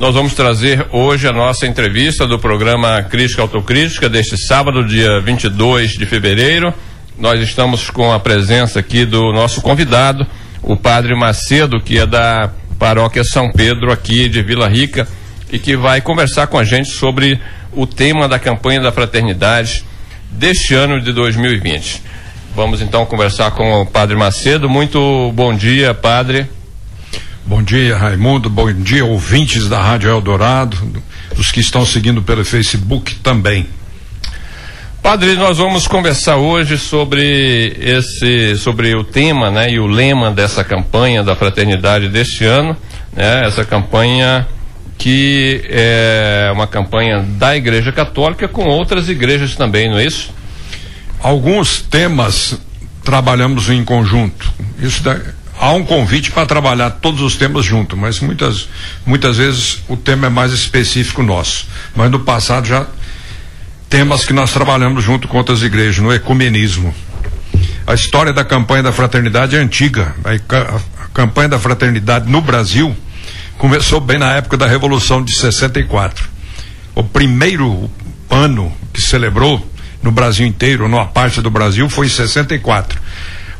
Nós vamos trazer hoje a nossa entrevista do programa Crítica Autocrítica deste sábado, dia 22 de fevereiro. Nós estamos com a presença aqui do nosso convidado, o Padre Macedo, que é da Paróquia São Pedro aqui de Vila Rica e que vai conversar com a gente sobre o tema da campanha da fraternidade deste ano de 2020. Vamos então conversar com o Padre Macedo. Muito bom dia, Padre. Bom dia, Raimundo. Bom dia, ouvintes da Rádio Eldorado, os que estão seguindo pelo Facebook também. Padre, nós vamos conversar hoje sobre esse, sobre o tema, né, e o lema dessa campanha da fraternidade deste ano, né, essa campanha que é uma campanha da Igreja Católica com outras igrejas também, não é isso? Alguns temas trabalhamos em conjunto. Isso da, há um convite para trabalhar todos os temas juntos, mas muitas, muitas vezes o tema é mais específico nosso. Mas no passado já temas que nós trabalhamos junto com outras igrejas, no ecumenismo. A história da campanha da fraternidade é antiga. A, a campanha da fraternidade no Brasil começou bem na época da Revolução de 64. O primeiro ano que celebrou no Brasil inteiro, numa parte do Brasil, foi em 64.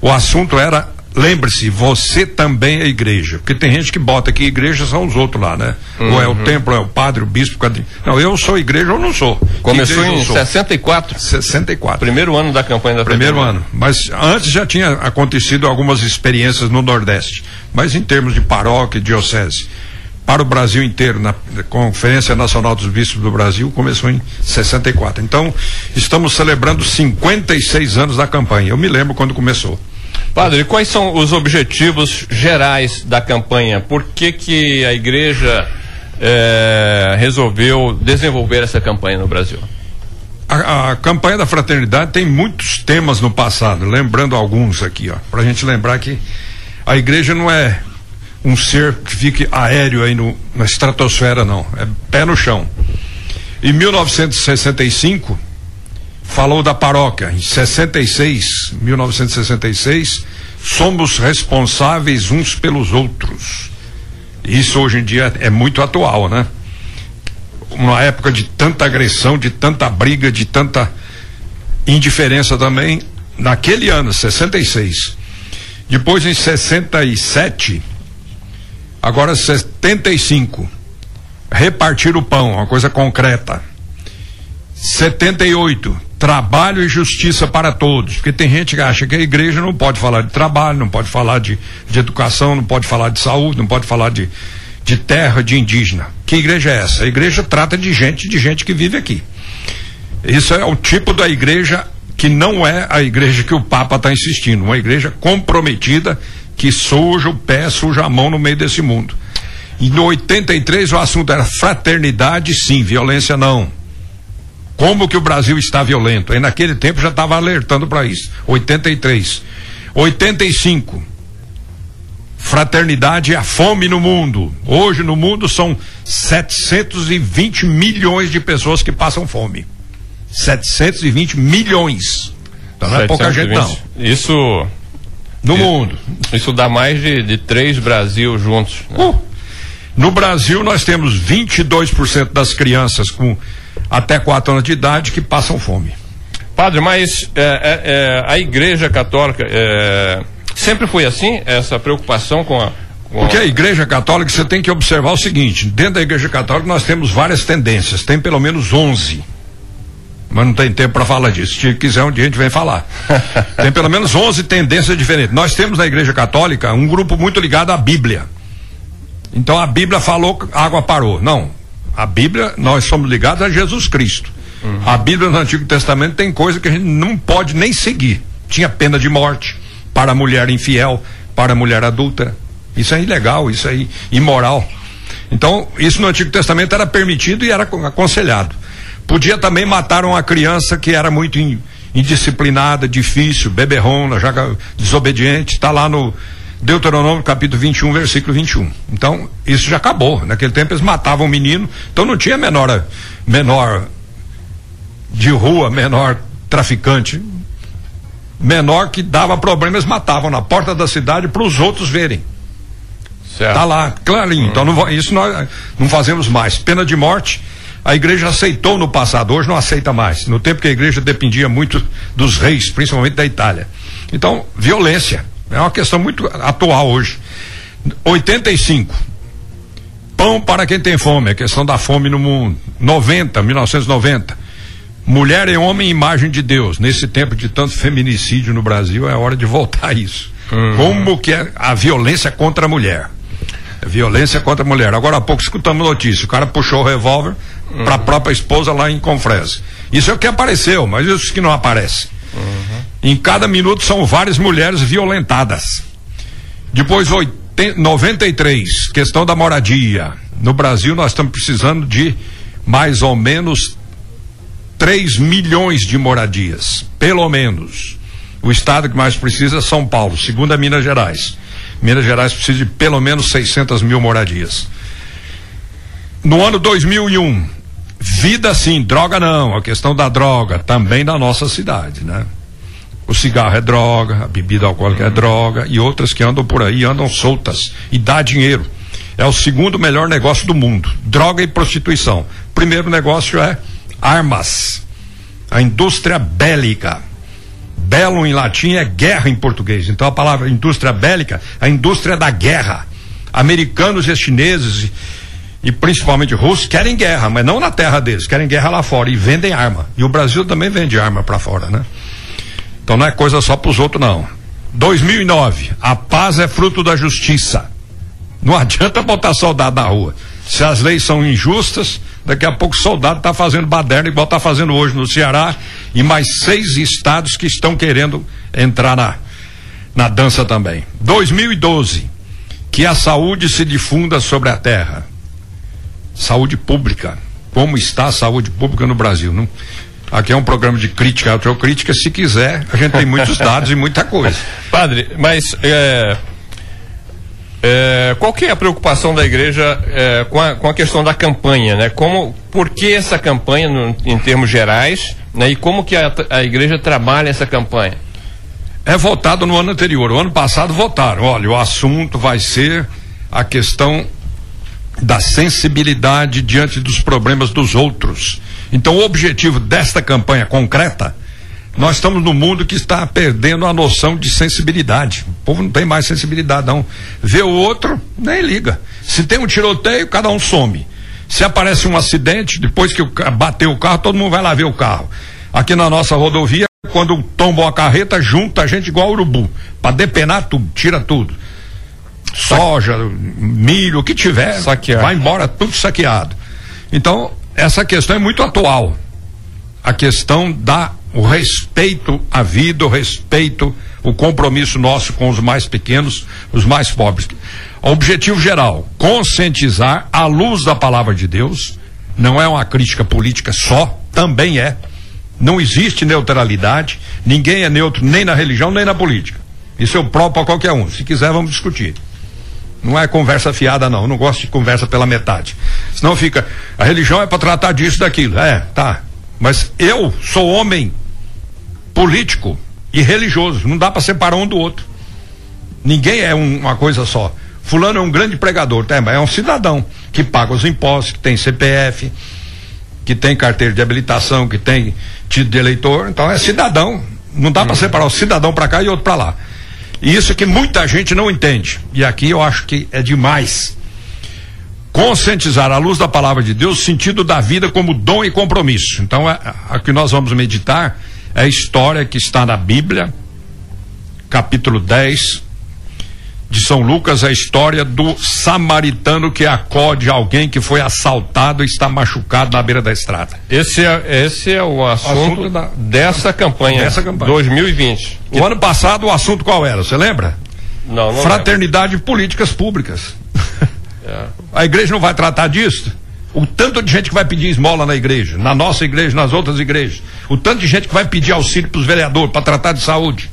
O assunto era lembre-se, você também é igreja. Porque tem gente que bota que igreja são os outros lá, né? Uhum. Ou é o uhum. templo, é o padre, o bispo. Não, eu sou igreja ou não sou. Começou em 64? 64. Primeiro ano da campanha da Primeiro ano. Mas antes já tinha acontecido algumas experiências no Nordeste. Mas em termos de paróquia, diocese. Para o Brasil inteiro, na Conferência Nacional dos Bispos do Brasil, começou em 64. Então, estamos celebrando 56 anos da campanha. Eu me lembro quando começou. Padre, quais são os objetivos gerais da campanha? Por que, que a igreja é, resolveu desenvolver essa campanha no Brasil? A, a, campanha da fraternidade tem muitos temas no passado, lembrando alguns aqui, ó, para a gente lembrar que a igreja não é um ser que fique aéreo aí no, na estratosfera, não, é pé no chão. Em 1965, falou da paróquia. Em 66, 1966, somos responsáveis uns pelos outros. Isso hoje em dia é muito atual, né? Uma época de tanta agressão, de tanta briga, de tanta indiferença também, naquele ano, 66. Depois em 67, agora 75. Repartir o pão, uma coisa concreta. 78, trabalho e justiça para todos. Porque tem gente que acha que a igreja não pode falar de trabalho, não pode falar de, de educação, não pode falar de saúde, não pode falar de, de terra, de indígena. Que igreja é essa? A igreja trata de gente, de gente que vive aqui. Isso é o tipo da igreja que não é a igreja que o Papa está insistindo, uma igreja comprometida que suja o pé, suja a mão no meio desse mundo. E no 83 o assunto era fraternidade, sim, violência não. Como que o Brasil está violento? Aí naquele tempo já estava alertando para isso. 83. 85. Fraternidade é a fome no mundo. Hoje no mundo são 720 milhões de pessoas que passam fome. 720 milhões. Então não é pouca gente não. Isso no isso, mundo. Isso dá mais de, de três Brasil juntos. Né? Uh, no Brasil nós temos 22% das crianças com até 4 anos de idade que passam fome. Padre, mas é, é, é, a Igreja Católica é, sempre foi assim, essa preocupação com a. Com Porque a Igreja Católica você tem que observar o seguinte: dentro da Igreja Católica nós temos várias tendências, tem pelo menos 11. Mas não tem tempo para falar disso. Se quiser, um dia a gente vem falar. tem pelo menos 11 tendências diferentes. Nós temos na Igreja Católica um grupo muito ligado à Bíblia. Então a Bíblia falou, água parou. Não, a Bíblia, nós somos ligados a Jesus Cristo. Uhum. A Bíblia no Antigo Testamento tem coisa que a gente não pode nem seguir. Tinha pena de morte para a mulher infiel, para a mulher adulta. Isso é ilegal, isso é imoral. Então, isso no Antigo Testamento era permitido e era aconselhado. Podia também matar uma criança que era muito indisciplinada, difícil, beberrona, já desobediente, está lá no, Deuteronômio capítulo 21, versículo 21. Então, isso já acabou. Naquele tempo eles matavam o menino, então não tinha menor, menor de rua, menor traficante. Menor que dava problema, eles matavam na porta da cidade para os outros verem. Certo. Tá lá, clarinho. Hum. Então não, isso nós não fazemos mais. Pena de morte. A igreja aceitou no passado, hoje não aceita mais. No tempo que a igreja dependia muito dos reis, principalmente da Itália. Então, violência. É uma questão muito atual hoje. 85. Pão para quem tem fome, a questão da fome no mundo. 90, 1990. Mulher e homem, imagem de Deus. Nesse tempo de tanto feminicídio no Brasil, é hora de voltar a isso. Uhum. Como que é a violência contra a mulher? Violência contra a mulher. Agora há pouco escutamos notícia. O cara puxou o revólver uhum. para a própria esposa lá em Confresa. Isso é o que apareceu, mas isso que não aparece. Uhum. Em cada minuto são várias mulheres violentadas. Depois 80, 93, questão da moradia. No Brasil nós estamos precisando de mais ou menos 3 milhões de moradias, pelo menos. O estado que mais precisa é São Paulo, segundo a Minas Gerais. Minas Gerais precisa de pelo menos 600 mil moradias. No ano 2001, vida sim, droga não. A questão da droga também na nossa cidade, né? O cigarro é droga, a bebida alcoólica é droga e outras que andam por aí andam soltas e dá dinheiro. É o segundo melhor negócio do mundo: droga e prostituição. Primeiro negócio é armas, a indústria bélica. Belo em latim é guerra em português. Então a palavra indústria bélica, a indústria da guerra. Americanos e chineses e, principalmente russos querem guerra, mas não na terra deles, querem guerra lá fora e vendem arma. E o Brasil também vende arma para fora, né? Então não é coisa só para os outros não. 2009, a paz é fruto da justiça. Não adianta botar soldado na rua. Se as leis são injustas, daqui a pouco o soldado está fazendo baderna, igual está fazendo hoje no Ceará, e mais seis estados que estão querendo entrar na, na dança também. 2012, que a saúde se difunda sobre a terra. Saúde pública. Como está a saúde pública no Brasil? Não? Aqui é um programa de crítica, autocrítica. Se quiser, a gente tem muitos dados e muita coisa. Padre, mas é, é, qual que é a preocupação da igreja é, com, a, com a questão da campanha, né? Como, por que essa campanha no, em termos gerais, né? E como que a, a igreja trabalha essa campanha? É votado no ano anterior. O ano passado votaram. Olha, o assunto vai ser a questão da sensibilidade diante dos problemas dos outros. Então, o objetivo desta campanha concreta nós estamos num mundo que está perdendo a noção de sensibilidade. O povo não tem mais sensibilidade, não. Vê o outro, nem liga. Se tem um tiroteio, cada um some. Se aparece um acidente, depois que bateu o carro, todo mundo vai lá ver o carro. Aqui na nossa rodovia, quando tomba uma carreta, junta a gente igual urubu, para depenar tudo, tira tudo. Soja, milho, o que tiver, Saquear. vai embora tudo saqueado. Então, essa questão é muito atual. A questão da o respeito à vida, o respeito, o compromisso nosso com os mais pequenos, os mais pobres. Objetivo geral, conscientizar à luz da palavra de Deus, não é uma crítica política só, também é. Não existe neutralidade, ninguém é neutro nem na religião nem na política. Isso eu provo para qualquer um. Se quiser, vamos discutir. Não é conversa fiada, não. Eu não gosto de conversa pela metade. Senão fica. A religião é para tratar disso, daquilo. É, tá. Mas eu sou homem político e religioso. Não dá para separar um do outro. Ninguém é um, uma coisa só. Fulano é um grande pregador, tá? é um cidadão que paga os impostos, que tem CPF, que tem carteira de habilitação, que tem título de eleitor. Então é cidadão. Não dá para uhum. separar o cidadão para cá e outro para lá. E isso que muita gente não entende. E aqui eu acho que é demais conscientizar à luz da palavra de Deus o sentido da vida como dom e compromisso. Então, a, a que nós vamos meditar é a história que está na Bíblia, capítulo 10 de São Lucas, a história do samaritano que acode alguém que foi assaltado e está machucado na beira da estrada. Esse é, esse é o assunto, assunto da, dessa campanha, dessa campanha 2020. O ano passado o assunto qual era? Você lembra? Não, não Fraternidade e políticas públicas. É. A igreja não vai tratar disso? O tanto de gente que vai pedir esmola na igreja, na nossa igreja, nas outras igrejas. O tanto de gente que vai pedir auxílio para os vereadores para tratar de saúde.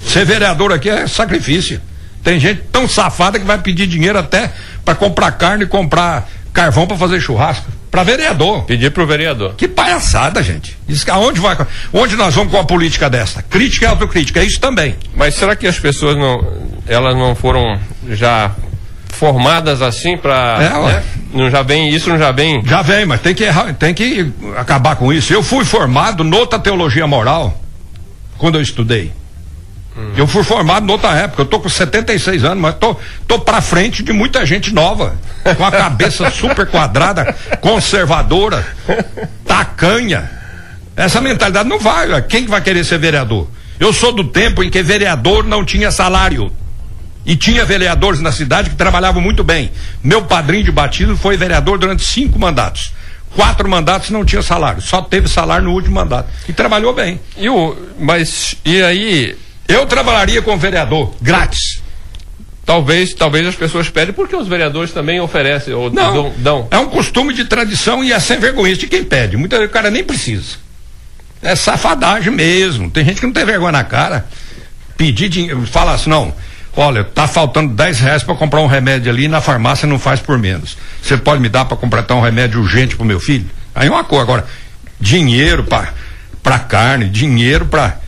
Ser vereador aqui é sacrifício. Tem gente tão safada que vai pedir dinheiro até para comprar carne e comprar carvão para fazer churrasco. Para vereador. Pedir para o vereador. Que palhaçada, gente. Isso, aonde vai? Onde nós vamos com a política dessa? Crítica e autocrítica, é isso também. Mas será que as pessoas não, elas não foram já formadas assim para é, né? não já vem isso não já vem já vem mas tem que errar, tem que acabar com isso eu fui formado noutra teologia moral quando eu estudei hum. eu fui formado noutra época eu tô com 76 anos mas tô tô para frente de muita gente nova com a cabeça super quadrada conservadora tacanha essa mentalidade não vai quem vai querer ser vereador eu sou do tempo em que vereador não tinha salário e tinha vereadores na cidade que trabalhavam muito bem. Meu padrinho de batismo foi vereador durante cinco mandatos. Quatro mandatos não tinha salário, só teve salário no último mandato. E trabalhou bem. E o, mas, e aí? Eu trabalharia como vereador, grátis. Talvez, talvez as pessoas pedem porque os vereadores também oferecem ou não, dão. É um costume de tradição e é sem vergonha de quem pede. Muita o cara nem precisa. É safadagem mesmo. Tem gente que não tem vergonha na cara. Pedir dinheiro, fala assim, não, Olha, tá faltando 10 reais para comprar um remédio ali na farmácia não faz por menos. Você pode me dar para completar um remédio urgente pro meu filho? Aí uma coisa. Agora, dinheiro para carne, dinheiro para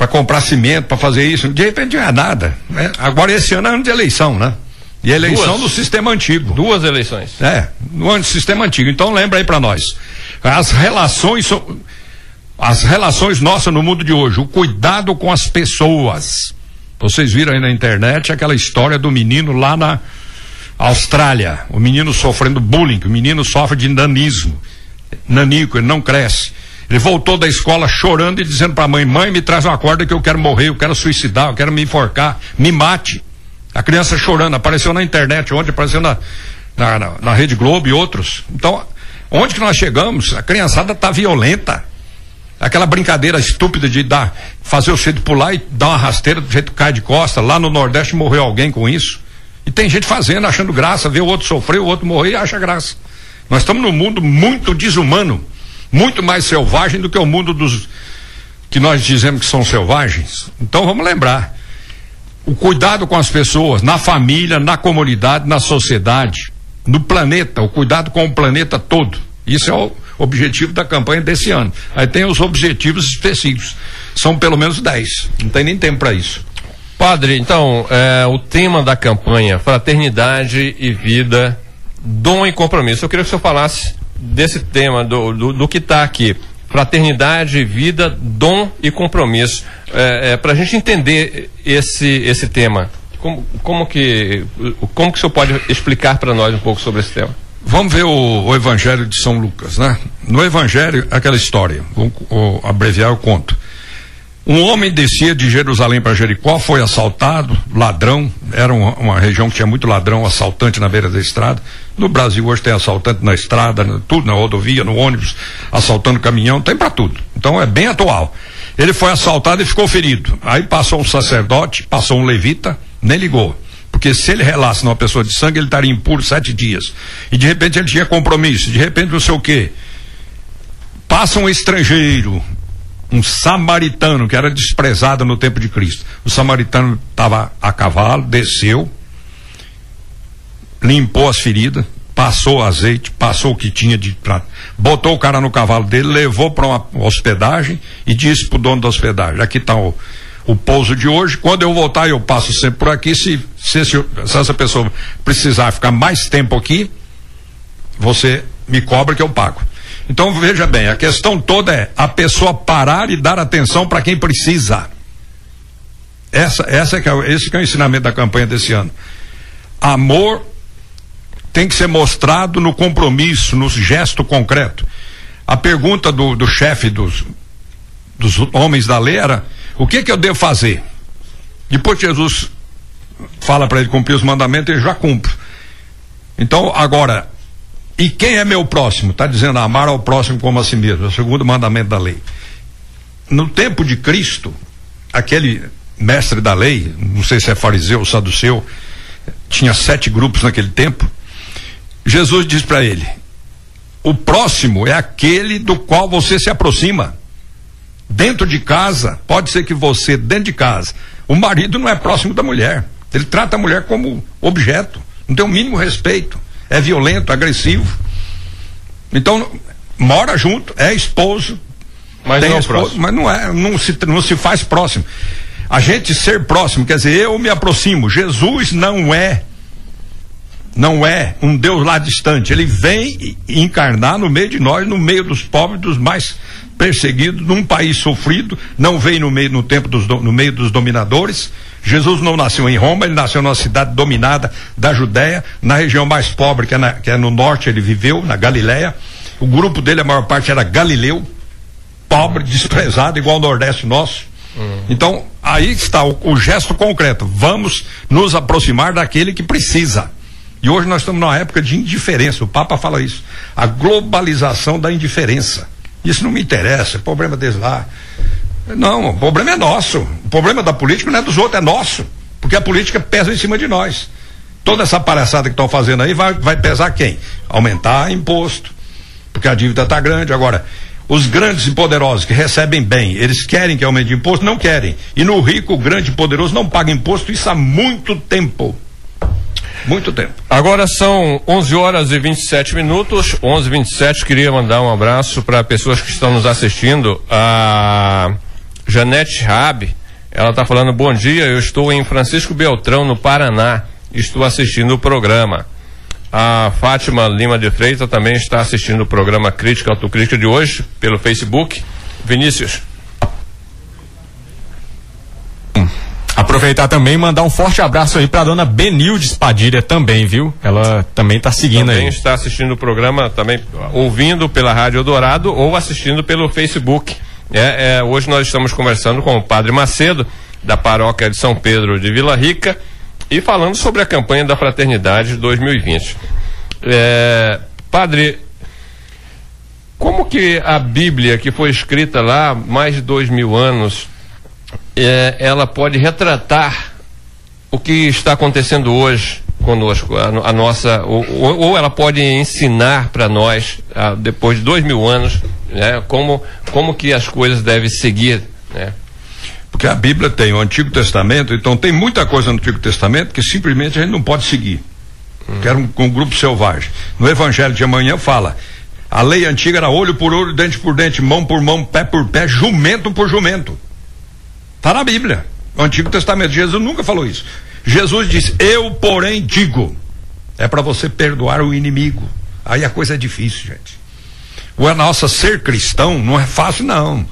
para comprar cimento, para fazer isso, de repente não é nada. Né? Agora esse ano é ano de eleição, né? E eleição Duas. do sistema antigo. Duas eleições. É, no ano do sistema antigo. Então lembra aí para nós. As relações as relações nossas no mundo de hoje, o cuidado com as pessoas vocês viram aí na internet aquela história do menino lá na Austrália, o menino sofrendo bullying, o menino sofre de nanismo, nanico, ele não cresce. Ele voltou da escola chorando e dizendo para a mãe: Mãe, me traz uma corda que eu quero morrer, eu quero suicidar, eu quero me enforcar, me mate. A criança chorando, apareceu na internet, onde apareceu na, na, na, na Rede Globo e outros. Então, onde que nós chegamos? A criançada está violenta. Aquela brincadeira estúpida de dar, fazer o cedo pular e dar uma rasteira do jeito que cai de costa. Lá no Nordeste morreu alguém com isso. E tem gente fazendo, achando graça, vê o outro sofrer, o outro morrer e acha graça. Nós estamos num mundo muito desumano, muito mais selvagem do que o mundo dos que nós dizemos que são selvagens. Então vamos lembrar. O cuidado com as pessoas, na família, na comunidade, na sociedade, no planeta, o cuidado com o planeta todo. Isso é o, objetivo da campanha desse ano. Aí tem os objetivos específicos. São pelo menos 10. Não tem nem tempo para isso. Padre, então, é, o tema da campanha, fraternidade e vida, dom e compromisso. Eu queria que o senhor falasse desse tema, do, do, do que está aqui. Fraternidade, vida, dom e compromisso. É, é, para a gente entender esse, esse tema, como, como, que, como que o senhor pode explicar para nós um pouco sobre esse tema? Vamos ver o, o, Evangelho de São Lucas, né? No Evangelho, aquela história, vou, vou abreviar o conto. Um homem descia de Jerusalém para Jericó, foi assaltado, ladrão, era uma, uma, região que tinha muito ladrão, assaltante na beira da estrada. No Brasil hoje tem assaltante na estrada, tudo na rodovia, no ônibus, assaltando caminhão, tem para tudo. Então é bem atual. Ele foi assaltado e ficou ferido. Aí passou um sacerdote, passou um levita, nem ligou. Porque se ele relasse numa pessoa de sangue, ele estaria impuro sete dias. E de repente ele tinha compromisso, de repente não sei o quê. Passa um estrangeiro, um samaritano, que era desprezado no tempo de Cristo. O samaritano estava a cavalo, desceu, limpou as feridas, passou azeite, passou o que tinha de prato, botou o cara no cavalo dele, levou para uma hospedagem e disse para o dono da hospedagem: aqui está o o pouso de hoje. Quando eu voltar, eu passo sempre por aqui. Se, se, se, essa pessoa precisar ficar mais tempo aqui, você me cobra que eu pago. Então veja bem, a questão toda é a pessoa parar e dar atenção para quem precisa. Essa, essa é que é, esse que é o ensinamento da campanha desse ano. Amor tem que ser mostrado no compromisso, no gesto concreto. A pergunta do, do chefe dos, dos homens da lei era o que que eu devo fazer? Depois Jesus fala para ele cumprir os mandamentos, ele já cumpre. Então, agora, e quem é meu próximo? Está dizendo amar ao próximo como a si mesmo, é o segundo mandamento da lei. No tempo de Cristo, aquele mestre da lei, não sei se é fariseu ou saduceu, tinha sete grupos naquele tempo. Jesus diz para ele: o próximo é aquele do qual você se aproxima dentro de casa, pode ser que você, dentro de casa, o marido não é próximo da mulher. Ele trata a mulher como objeto, não tem o mínimo respeito, é violento, agressivo. Então, mora junto, é esposo, mas não, é esposo, mas não é, não se, não se faz próximo. A gente ser próximo, quer dizer, eu me aproximo. Jesus não é não é um Deus lá distante. Ele vem encarnar no meio de nós, no meio dos pobres, dos mais perseguidos, num país sofrido. Não veio no meio no tempo dos no meio dos dominadores. Jesus não nasceu em Roma, ele nasceu numa cidade dominada da Judéia, na região mais pobre que é, na, que é no norte. Ele viveu na Galiléia. O grupo dele, a maior parte era galileu, pobre, desprezado, igual ao Nordeste nosso. Uhum. Então, aí está o, o gesto concreto. Vamos nos aproximar daquele que precisa. E hoje nós estamos numa época de indiferença. O Papa fala isso. A globalização da indiferença. Isso não me interessa, é problema deles lá. Não, o problema é nosso. O problema da política não é dos outros, é nosso. Porque a política pesa em cima de nós. Toda essa palhaçada que estão fazendo aí vai, vai pesar quem? Aumentar imposto. Porque a dívida está grande. Agora, os grandes e poderosos que recebem bem, eles querem que aumente imposto? Não querem. E no rico, o grande e poderoso não paga imposto, isso há muito tempo. Muito tempo. Agora são 11 horas e 27 minutos. 11 e 27 Queria mandar um abraço para pessoas que estão nos assistindo. A Janete Rabi, ela está falando: Bom dia, eu estou em Francisco Beltrão, no Paraná. Estou assistindo o programa. A Fátima Lima de Freitas também está assistindo o programa Crítica Autocrítica de hoje pelo Facebook. Vinícius. Aproveitar também e mandar um forte abraço aí para dona Benilde Padilha também, viu? Ela também está seguindo também aí. está assistindo o programa, também ouvindo pela Rádio Dourado ou assistindo pelo Facebook. É, é, hoje nós estamos conversando com o Padre Macedo, da paróquia de São Pedro de Vila Rica, e falando sobre a campanha da Fraternidade 2020. É, padre, como que a Bíblia, que foi escrita lá mais de dois mil anos, é, ela pode retratar o que está acontecendo hoje conosco, a, a nossa, ou, ou, ela pode ensinar para nós, a, depois de dois mil anos, né, como, como que as coisas devem seguir, né? Porque a Bíblia tem o Antigo Testamento, então tem muita coisa no Antigo Testamento que simplesmente a gente não pode seguir. Hum. Que era um, um grupo selvagem. No Evangelho de amanhã fala, a lei antiga era olho por olho, dente por dente, mão por mão, pé por pé, jumento por jumento. Está na Bíblia. O Antigo Testamento. Jesus nunca falou isso. Jesus disse: Eu, porém, digo. É para você perdoar o inimigo. Aí a coisa é difícil, gente. O é nossa ser cristão não é fácil, não.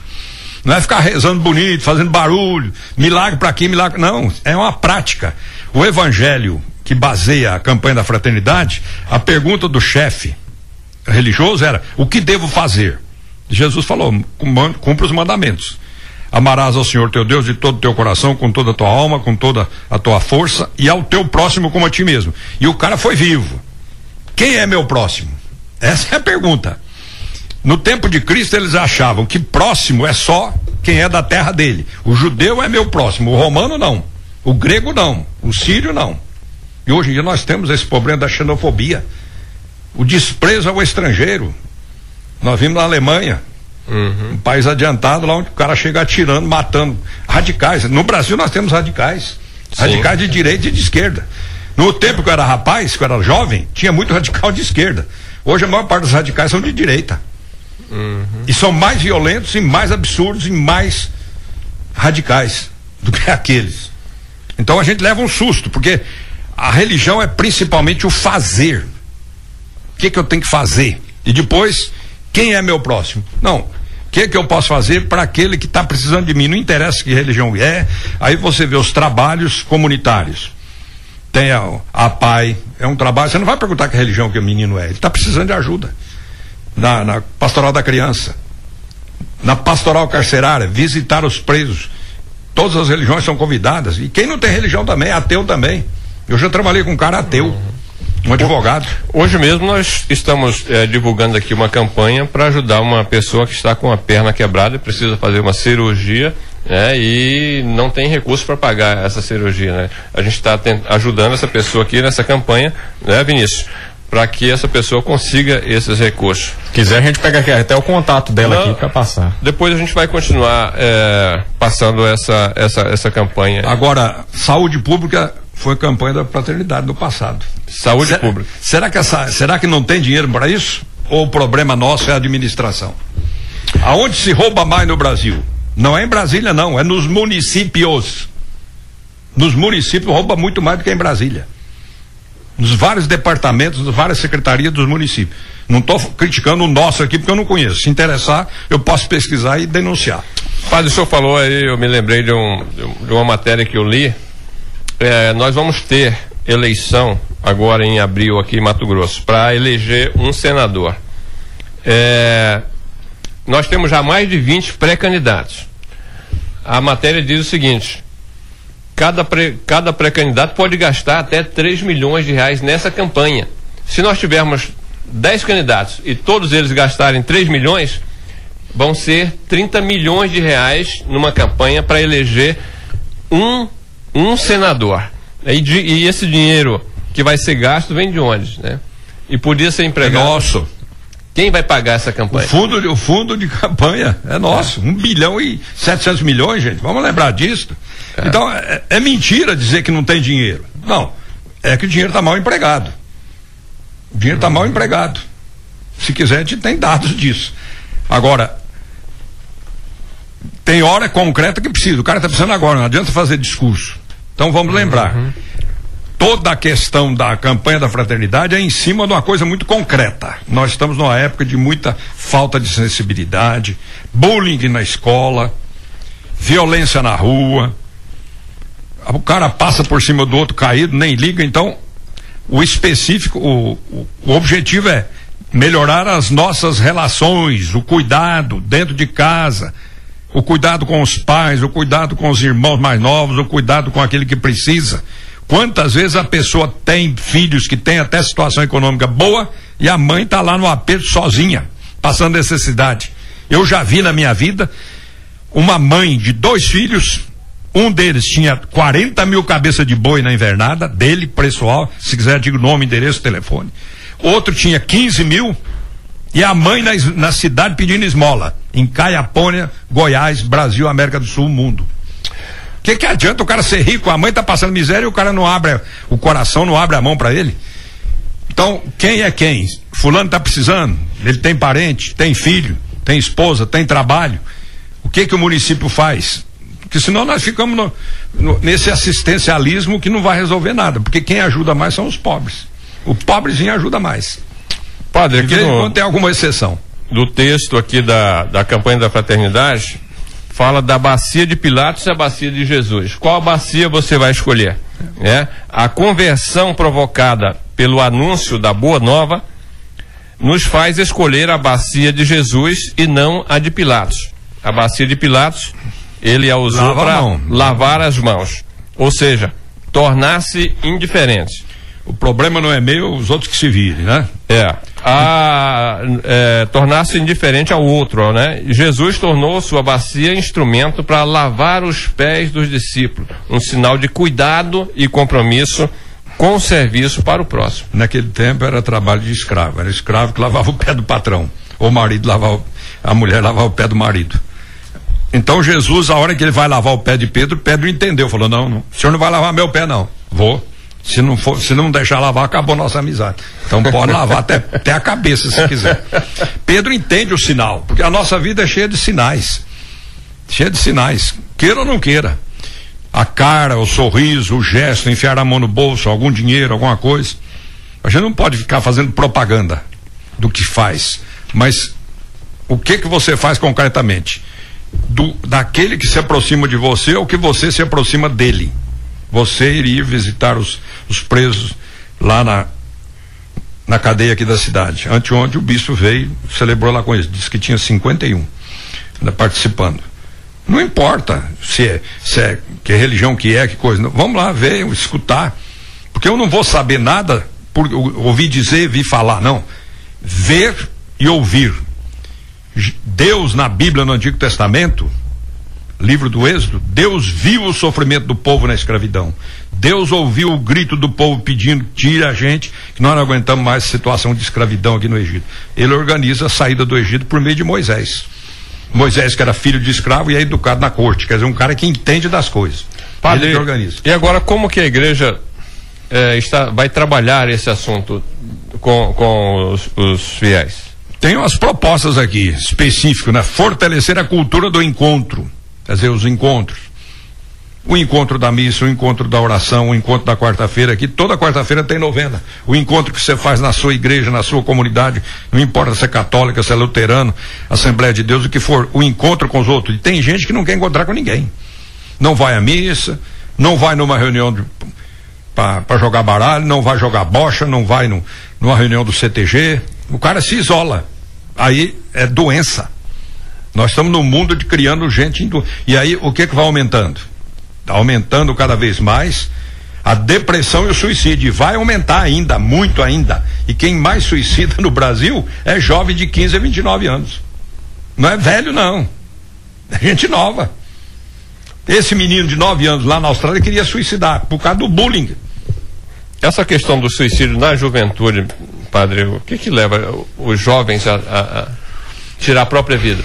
Não é ficar rezando bonito, fazendo barulho, milagre para aqui, milagre. Não, é uma prática. O evangelho que baseia a campanha da fraternidade, a pergunta do chefe religioso era: o que devo fazer? Jesus falou: cumpra os mandamentos. Amarás ao Senhor teu Deus de todo o teu coração, com toda a tua alma, com toda a tua força e ao teu próximo como a ti mesmo. E o cara foi vivo. Quem é meu próximo? Essa é a pergunta. No tempo de Cristo eles achavam que próximo é só quem é da terra dele. O judeu é meu próximo, o romano não. O grego não, o sírio não. E hoje em dia nós temos esse problema da xenofobia. O desprezo ao estrangeiro. Nós vimos na Alemanha, Uhum. Um país adiantado lá onde o cara chega atirando, matando. Radicais. No Brasil nós temos radicais. Sim. Radicais de direita e de esquerda. No tempo que eu era rapaz, que eu era jovem, tinha muito radical de esquerda. Hoje a maior parte dos radicais são de direita. Uhum. E são mais violentos e mais absurdos e mais radicais do que aqueles. Então a gente leva um susto, porque a religião é principalmente o fazer. O que, que eu tenho que fazer? E depois, quem é meu próximo? Não, que, que eu posso fazer para aquele que está precisando de mim? Não interessa que religião é. Aí você vê os trabalhos comunitários. Tem a, a PAI, é um trabalho. Você não vai perguntar que religião que o menino é. Ele está precisando de ajuda. Na, na pastoral da criança, na pastoral carcerária, visitar os presos. Todas as religiões são convidadas. E quem não tem religião também, ateu também. Eu já trabalhei com um cara ateu. Um advogado. Hoje mesmo nós estamos é, divulgando aqui uma campanha para ajudar uma pessoa que está com a perna quebrada e precisa fazer uma cirurgia né, e não tem recurso para pagar essa cirurgia. Né? A gente está ajudando essa pessoa aqui nessa campanha, né, Vinícius? Para que essa pessoa consiga esses recursos. Quiser, a gente pega aqui, até o contato dela não, aqui para passar. Depois a gente vai continuar é, passando essa, essa, essa campanha. Agora, saúde pública foi campanha da fraternidade no passado. Saúde será, pública. Será que, essa, será que não tem dinheiro para isso? Ou o problema nosso é a administração? Aonde se rouba mais no Brasil? Não é em Brasília, não, é nos municípios. Nos municípios rouba muito mais do que em Brasília. nos vários departamentos, nas várias secretarias dos municípios. Não estou criticando o nosso aqui porque eu não conheço. Se interessar, eu posso pesquisar e denunciar. Padre, o senhor falou aí, eu me lembrei de, um, de uma matéria que eu li. É, nós vamos ter eleição agora em abril aqui em Mato Grosso para eleger um senador. É, nós temos já mais de 20 pré-candidatos. A matéria diz o seguinte: cada, pré, pré-candidato pode gastar até 3 milhões de reais nessa campanha. Se nós tivermos 10 candidatos e todos eles gastarem 3 milhões, vão ser 30 milhões de reais numa campanha para eleger um, um senador. E, de, e, esse dinheiro que vai ser gasto vem de onde? Né? E podia ser empregado. É nosso. Quem vai pagar essa campanha? O fundo, o fundo de campanha é nosso. É. Um bilhão e 700 milhões, gente. Vamos lembrar disso. É. Então, é, é mentira dizer que não tem dinheiro. Não. É que o dinheiro está mal empregado. O dinheiro está mal empregado. Se quiser, a gente tem dados disso. Agora, tem hora concreta que precisa. O cara está precisando agora, não adianta fazer discurso. Então vamos lembrar. Uhum. Toda a questão da campanha da fraternidade é em cima de uma coisa muito concreta. Nós estamos numa época de muita falta de sensibilidade, bullying na escola, violência na rua. O cara passa por cima do outro caído, nem liga, então o específico, o, o, o objetivo é melhorar as nossas relações, o cuidado dentro de casa, o cuidado com os pais, o cuidado com os irmãos mais novos, o cuidado com aquele que precisa. Quantas vezes a pessoa tem filhos que têm até situação econômica boa e a mãe está lá no aperto sozinha, passando necessidade. Eu já vi na minha vida uma mãe de dois filhos um deles tinha 40 mil cabeças de boi na invernada, dele, pessoal, se quiser digo nome, endereço, telefone. Outro tinha 15 mil e a mãe na, na cidade pedindo esmola, em Caiapônia, Goiás, Brasil, América do Sul, mundo. O que, que adianta o cara ser rico, a mãe tá passando miséria e o cara não abre o coração, não abre a mão para ele? Então, quem é quem? Fulano tá precisando, ele tem parente, tem filho, tem esposa, tem trabalho. O que que o município faz? Porque senão nós ficamos no, no, nesse assistencialismo que não vai resolver nada. Porque quem ajuda mais são os pobres. O pobrezinho ajuda mais. Padre, aqui no, tem alguma exceção. Do texto aqui da, da campanha da fraternidade, fala da bacia de Pilatos e a bacia de Jesus. Qual bacia você vai escolher? É? A conversão provocada pelo anúncio da Boa Nova nos faz escolher a bacia de Jesus e não a de Pilatos. A bacia de Pilatos ele a usou para lavar as mãos. Ou seja, tornar-se indiferente. O problema não é meu, os outros que se virem, né? É. A, é, tornar-se indiferente ao outro, né? Jesus tornou sua bacia instrumento para lavar os pés dos discípulos, um sinal de cuidado e compromisso com o serviço para o próximo. Naquele tempo era trabalho de escravo, era escravo que lavava o pé do patrão, ou o marido lavava, a mulher lavava o pé do marido. Então Jesus, a hora que ele vai lavar o pé de Pedro, Pedro entendeu, falou: não, não, o senhor não vai lavar meu pé, não. Vou. Se não, for, se não deixar lavar, acabou nossa amizade. Então pode lavar até, até a cabeça se quiser. Pedro entende o sinal, porque a nossa vida é cheia de sinais. Cheia de sinais. Queira ou não queira. A cara, o sorriso, o gesto, enfiar a mão no bolso, algum dinheiro, alguma coisa. A gente não pode ficar fazendo propaganda do que faz. Mas o que que você faz concretamente? do, daquele que se aproxima de você ou que você se aproxima dele. Você iria visitar os, os presos lá na, na cadeia aqui da cidade. Anteontem o bispo veio, celebrou lá com eles, disse que tinha 51 né, participando. Não importa se é, se é que religião que é, que coisa. Não. Vamos lá ver, escutar. Porque eu não vou saber nada por ouvir dizer, vir falar, não. Ver e ouvir. Deus na Bíblia, no Antigo Testamento, livro do Êxodo, Deus viu o sofrimento do povo na escravidão. Deus ouviu o grito do povo pedindo: tira a gente, que nós não aguentamos mais situação de escravidão aqui no Egito. Ele organiza a saída do Egito por meio de Moisés. Moisés, que era filho de escravo e é educado na corte, quer dizer, um cara que entende das coisas. Padre, Ele que organiza. E agora, como que a igreja é, está, vai trabalhar esse assunto com, com os, os fiéis? Tem umas propostas aqui, específicas, né? Fortalecer a cultura do encontro. Quer dizer, os encontros. O encontro da missa, o encontro da oração, o encontro da quarta-feira aqui. Toda quarta-feira tem novena. O encontro que você faz na sua igreja, na sua comunidade, não importa se é católica, se é luterano, Assembleia de Deus, o que for, o encontro com os outros. E tem gente que não quer encontrar com ninguém. Não vai à missa, não vai numa reunião para jogar baralho, não vai jogar bocha, não vai no, numa reunião do CTG. O cara se isola. Aí é doença. Nós estamos no mundo de criando gente. E aí o que que vai aumentando? Está aumentando cada vez mais a depressão e o suicídio. E vai aumentar ainda, muito ainda. E quem mais suicida no Brasil é jovem de 15 a 29 anos. Não é velho, não. É gente nova. Esse menino de 9 anos lá na Austrália queria suicidar por causa do bullying. Essa questão do suicídio na juventude, padre, o que que leva os jovens a, a, a tirar a própria vida?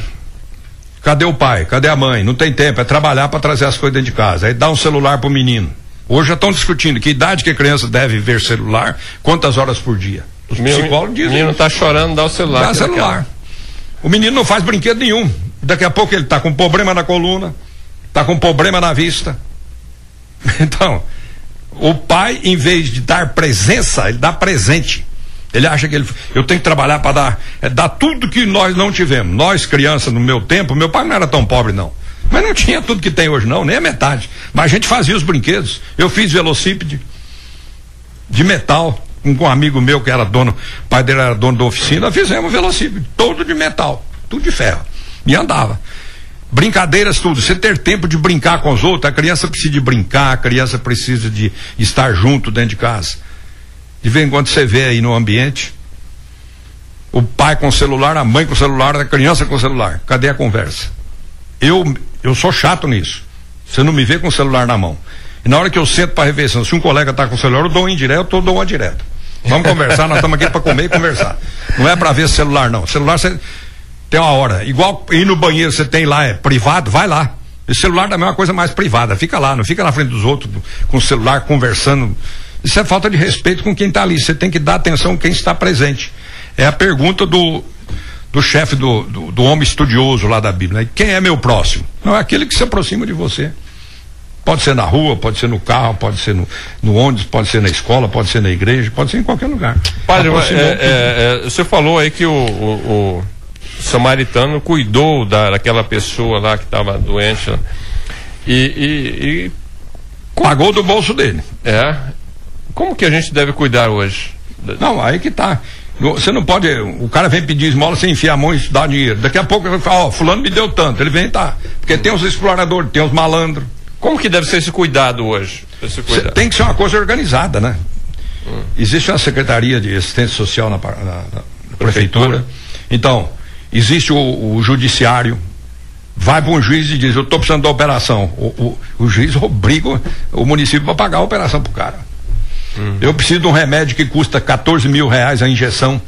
Cadê o pai? Cadê a mãe? Não tem tempo, é trabalhar para trazer as coisas dentro de casa. Aí dá um celular pro menino. Hoje já estão discutindo que idade que a criança deve ver celular, quantas horas por dia. Os Meu, psicólogos dizem. O menino está chorando, dá o celular. Dá celular. O menino não faz brinquedo nenhum. Daqui a pouco ele está com problema na coluna, está com problema na vista. Então, o pai, em vez de dar presença, ele dá presente. Ele acha que ele, eu tenho que trabalhar para dar, é, dar tudo que nós não tivemos. Nós, crianças, no meu tempo, meu pai não era tão pobre, não. Mas não tinha tudo que tem hoje, não, nem a metade. Mas a gente fazia os brinquedos. Eu fiz velocípede de metal. Com um amigo meu que era dono, pai dele era dono da oficina, fizemos velocípede, todo de metal, tudo de ferro. E andava. Brincadeiras, tudo. Você ter tempo de brincar com os outros, a criança precisa de brincar, a criança precisa de estar junto dentro de casa. De vez em quando você vê aí no ambiente o pai com o celular, a mãe com o celular, a criança com o celular. Cadê a conversa? Eu, eu sou chato nisso. Você não me vê com o celular na mão. E na hora que eu sento para refeição, se um colega está com o celular, eu dou um indireto, eu dou uma direta. Vamos conversar, nós estamos aqui para comer e conversar. Não é para ver celular, não. Celular você tem uma hora. Igual ir no banheiro, você tem lá, é privado, vai lá. O celular também é uma coisa mais privada. Fica lá, não fica na frente dos outros com o celular conversando. Isso é falta de respeito com quem está ali. Você tem que dar atenção a quem está presente. É a pergunta do, do chefe do, do, do, homem estudioso lá da Bíblia. Né? Quem é meu próximo? Não é aquele que se aproxima de você. Pode ser na rua, pode ser no carro, pode ser no, no ônibus, pode ser na escola, pode ser na igreja, pode ser em qualquer lugar. Padre, é, é, é, você falou aí que o, o, o samaritano cuidou da, daquela pessoa lá que estava doente. E, e, e, Pagou do bolso dele. É. Como que a gente deve cuidar hoje? Não, aí que tá. Você não pode. O cara vem pedir esmola sem enfiar a mão e dar dinheiro. Daqui a pouco ele vai falar, ó, fulano me deu tanto. Ele vem tá. Porque tem os exploradores, tem os malandros. Como que deve ser esse cuidado hoje? Esse cuidado? Tem que ser uma coisa organizada, né? Hum. Existe uma secretaria de assistência social na, na, na prefeitura. prefeitura. Então, existe o, o judiciário. Vai para um juiz e diz, eu estou precisando da operação. O, o, o juiz obriga o município a pagar a operação pro cara. Uhum. Eu preciso de um remédio que custa 14 mil reais a injeção.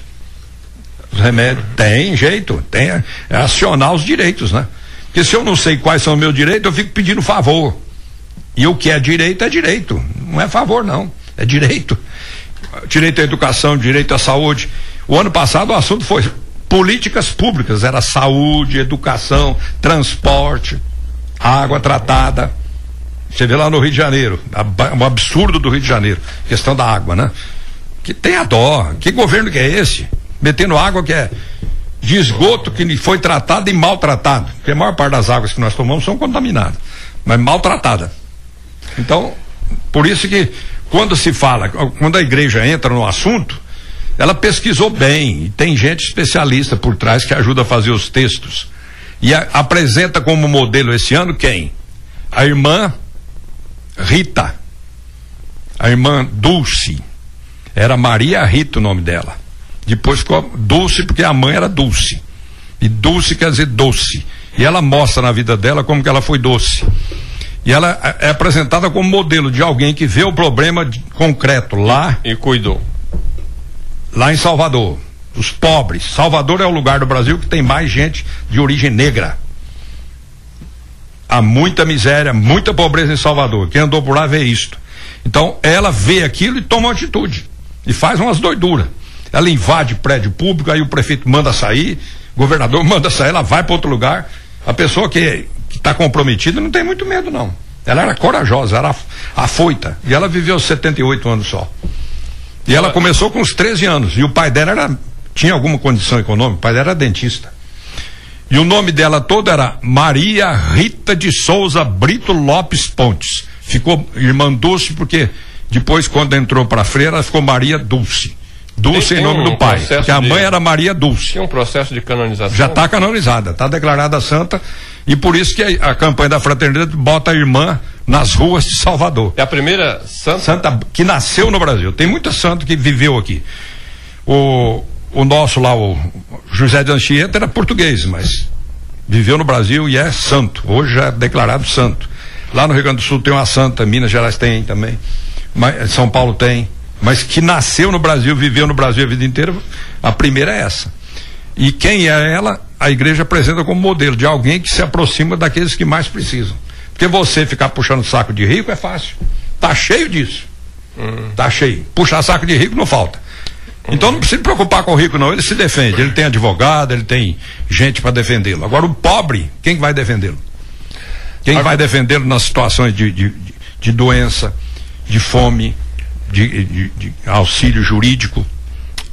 Os remédios. Tem jeito, tem. É acionar os direitos, né? Porque se eu não sei quais são os meus direitos, eu fico pedindo favor. E o que é direito é direito. Não é favor, não. É direito. Direito à educação, direito à saúde. O ano passado o assunto foi políticas públicas. Era saúde, educação, transporte, água tratada. Você vê lá no Rio de Janeiro, um absurdo do Rio de Janeiro, questão da água, né? Que tem a dó. Que governo que é esse? Metendo água que é de esgoto que foi tratado e maltratado. Porque a maior parte das águas que nós tomamos são contaminadas, mas maltratada. Então, por isso que quando se fala, quando a igreja entra no assunto, ela pesquisou bem e tem gente especialista por trás que ajuda a fazer os textos. E a, apresenta como modelo esse ano quem? A irmã Rita, a irmã Dulce, era Maria Rita o nome dela. Depois ficou Dulce porque a mãe era Dulce. E Dulce quer dizer doce. E ela mostra na vida dela como que ela foi doce. E ela é, é apresentada como modelo de alguém que vê o problema de, concreto lá. E cuidou. Lá em Salvador. Os pobres. Salvador é o lugar do Brasil que tem mais gente de origem negra. Há muita miséria, muita pobreza em Salvador. Quem andou por lá vê isto. Então, ela vê aquilo e toma uma atitude. E faz umas doiduras. Ela invade prédio público, aí o prefeito manda sair, o governador manda sair, ela vai para outro lugar. A pessoa que está comprometida não tem muito medo, não. Ela era corajosa, era afoita. E ela viveu 78 anos só. E ela começou com uns 13 anos. E o pai dela era, tinha alguma condição econômica, o pai dela era dentista. E o nome dela todo era Maria Rita de Souza Brito Lopes Pontes. Ficou irmã Dulce porque depois, quando entrou para freira, ela ficou Maria Dulce. Dulce em nome um do pai. Que a mãe era Maria Dulce. Tinha um processo de canonização. Já está canonizada, está declarada santa. E por isso que a, a, campanha da fraternidade bota a irmã nas ruas de Salvador. É a primeira santa? Santa que nasceu no Brasil. Tem muita santa que viveu aqui. O, o nosso lá, o José de Anchieta, era português, mas viveu no Brasil e é santo. Hoje é declarado santo. Lá no Rio Grande do Sul tem uma santa, Minas Gerais tem também, mas, São Paulo tem mas que nasceu no Brasil, viveu no Brasil a vida inteira, a primeira é essa. E quem é ela, a igreja apresenta como modelo de alguém que se aproxima daqueles que mais precisam. Porque você ficar puxando saco de rico é fácil. Tá cheio disso. Hum. Tá cheio. Puxar saco de rico não falta. Então não precisa se preocupar com o rico, não. Ele se defende. Ele tem advogado, ele tem gente para defendê-lo. Agora, o pobre, quem vai defendê-lo? Quem vai defendê-lo nas situações de, de, de doença, de fome, de, de, de auxílio jurídico.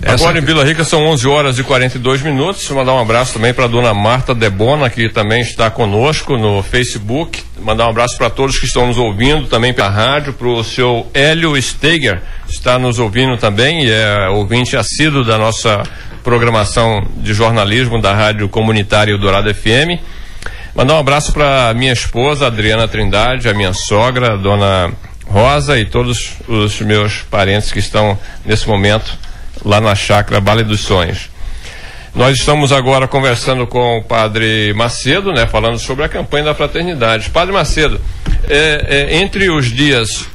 Essa Agora em Vila Rica são 11 horas e 42 minutos. Mandar um abraço também para a dona Marta Debona, que também está conosco no Facebook. Mandar um abraço para todos que estão nos ouvindo também pela rádio, para o seu Hélio Steger, está nos ouvindo também e é ouvinte assíduo da nossa programação de jornalismo da Rádio Comunitária Eldorado FM. Mandar um abraço para minha esposa, Adriana Trindade, a minha sogra, a dona Rosa e todos os meus parentes que estão nesse momento lá na chácara Vale dos Sonhos. Nós estamos agora conversando com o Padre Macedo, né, falando sobre a campanha da fraternidade. Padre Macedo, é, é, entre os dias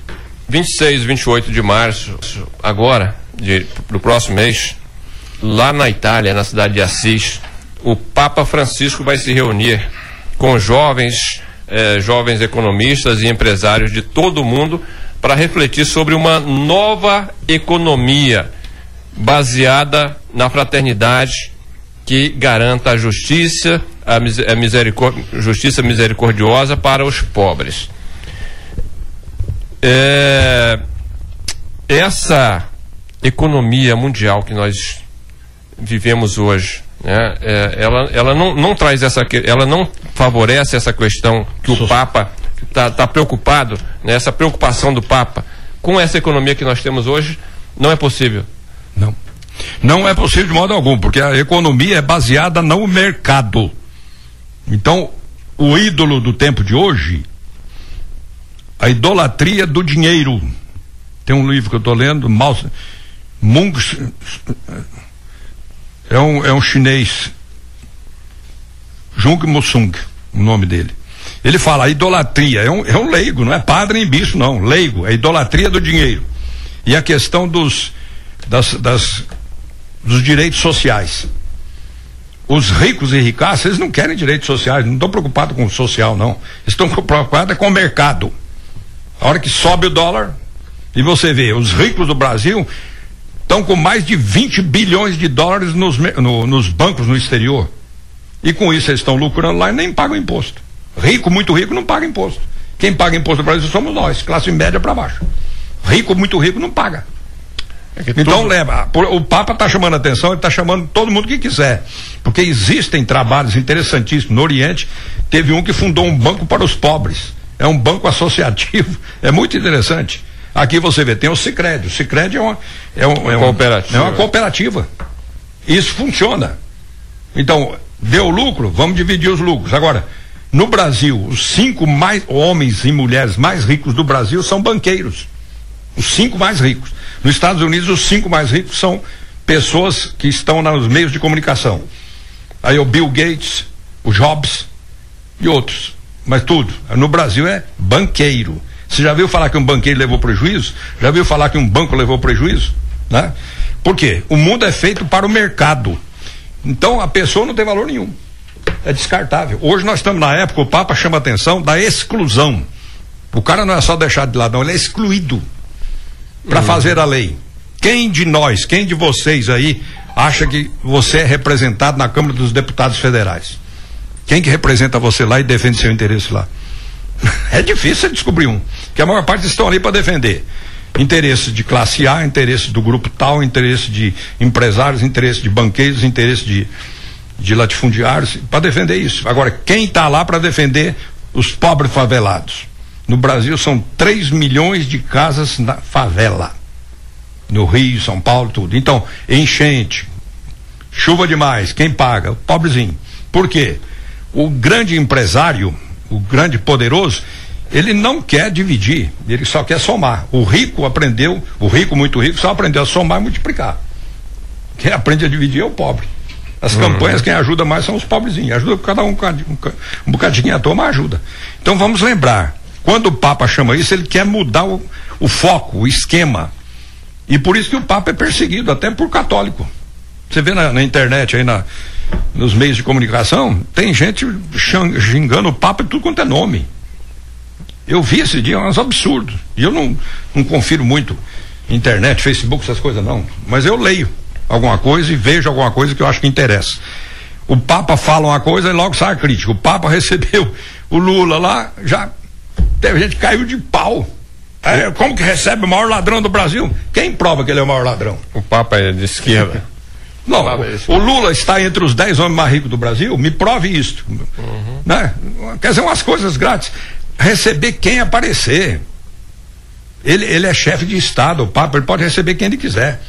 26 e 28 de março, agora, de, do próximo mês, lá na Itália, na cidade de Assis, o Papa Francisco vai se reunir com jovens eh, jovens economistas e empresários de todo o mundo para refletir sobre uma nova economia baseada na fraternidade que garanta a justiça, a misericórdia, justiça misericordiosa para os pobres. É, essa economia mundial que nós vivemos hoje, né, é, ela, ela não, não traz essa, ela não favorece essa questão que o Papa está tá preocupado, né, essa preocupação do Papa com essa economia que nós temos hoje, não é possível. Não. Não é possível de modo algum, porque a economia é baseada no mercado. Então, o ídolo do tempo de hoje, a idolatria do dinheiro. Tem um livro que eu estou lendo, Mao, Mung, é um, é um chinês, Jung Musung, o nome dele. Ele fala, a idolatria, é um, é um leigo, não é padre nem bicho, não, leigo, é a idolatria do dinheiro. E a questão dos, das, das, dos direitos sociais. Os ricos e ricaços, eles não querem direitos sociais, não estão preocupados com o social, não. Estão preocupados com o mercado. A hora que sobe o dólar, e você vê, os ricos do Brasil estão com mais de 20 bilhões de dólares nos, no, nos bancos no exterior. E com isso eles estão lucrando lá e nem pagam imposto. Rico, muito rico, não paga imposto. Quem paga imposto no Brasil somos nós, classe média para baixo. Rico, muito rico, não paga. É então tudo... leva, o Papa está chamando a atenção, ele está chamando todo mundo que quiser. Porque existem trabalhos interessantíssimos. No Oriente, teve um que fundou um banco para os pobres. É um banco associativo, é muito interessante. Aqui você vê, tem o Cicred. O Cicred é uma, é, um, é, cooperativa. é uma cooperativa. Isso funciona. Então, deu lucro, vamos dividir os lucros. Agora, no Brasil, os cinco mais homens e mulheres mais ricos do Brasil são banqueiros. Os cinco mais ricos. Nos Estados Unidos, os cinco mais ricos são pessoas que estão nos meios de comunicação. Aí o Bill Gates, o Jobs e outros. Mas tudo. No Brasil é banqueiro. Você já viu falar que um banqueiro levou prejuízo? Já viu falar que um banco levou prejuízo? Né? Por quê? O mundo é feito para o mercado. Então a pessoa não tem valor nenhum. É descartável. Hoje nós estamos na época, o Papa chama a atenção da exclusão. O cara não é só deixado de lado, não, ele é excluído para fazer a lei. Quem de nós, quem de vocês aí acha que você é representado na Câmara dos Deputados Federais? Quem que representa você lá e defende seu interesse lá? É difícil descobrir um, que a maior parte estão ali para defender interesses de classe A, interesses do grupo tal, interesse de empresários, interesse de banqueiros, interesse de, de latifundiários, para defender isso. Agora, quem está lá para defender os pobres favelados? No Brasil são 3 milhões de casas na favela. No Rio, São Paulo, tudo. Então, enchente, chuva demais, quem paga? O pobrezinho. Por quê? O grande empresário, o grande poderoso, ele não quer dividir, ele só quer somar. O rico aprendeu, o rico muito rico só aprendeu a somar e multiplicar. Quem aprende a dividir é o pobre. As uhum. campanhas, quem ajuda mais são os pobrezinhos. Ajuda cada um, um, um bocadinho à toa, mas ajuda. Então vamos lembrar, quando o Papa chama isso, ele quer mudar o, o foco, o esquema. E por isso que o Papa é perseguido, até por católico. Você vê na, na internet aí, na, nos meios de comunicação, tem gente xingando o Papa de tudo quanto é nome. Eu vi esse dia uns absurdos. E eu não, não confiro muito internet, Facebook, essas coisas não. Mas eu leio alguma coisa e vejo alguma coisa que eu acho que interessa. O Papa fala uma coisa e logo sai a crítica. O Papa recebeu o Lula lá, já teve gente que caiu de pau. É, como que recebe o maior ladrão do Brasil? Quem prova que ele é o maior ladrão? O Papa é de esquerda. Não, o, o, Lula está entre os 10 homens mais ricos do Brasil, me prove isso. Uhum. Né? Quer dizer, umas coisas grátis receber quem aparecer. Ele, ele é chefe de Estado, o Papa, ele pode receber quem ele quiser.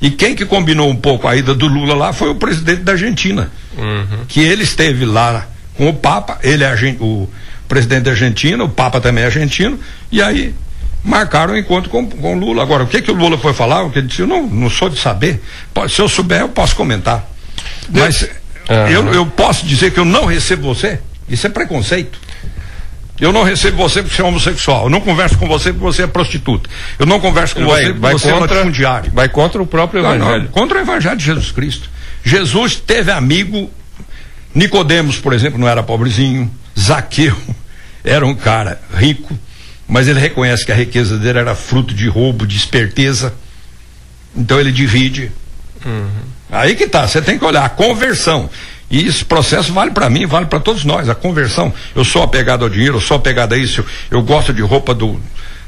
E quem que combinou um pouco a ida do Lula lá foi o presidente da Argentina. Uhum. Que ele esteve lá com o Papa, ele é o presidente da Argentina, o Papa também é argentino, e aí marcaram o um encontro com, com o Lula. Agora, o que que o Lula foi falar? O que ele disse, eu não, não sou de saber. se eu souber, eu posso comentar. Mas uhum. eu, eu posso dizer que eu não recebo você? Isso é preconceito. Eu não recebo você porque você é homossexual. Eu não converso com você porque você é prostituta. Eu não converso com vai, você porque vai você contra, é latifundiário. Vai contra o próprio não, evangelho. Não, contra o evangelho de Jesus Cristo. Jesus teve amigo. Nicodemos, por exemplo, não era pobrezinho. Zaqueu era um cara rico, mas ele reconhece que a riqueza dele era fruto de roubo, de esperteza. Então ele divide. Uhum. Aí que tá, você tem que olhar a conversão. E esse processo vale para mim, vale para todos nós. A conversão. Eu sou apegado ao dinheiro, eu sou apegado a isso. Eu, eu gosto de roupa do,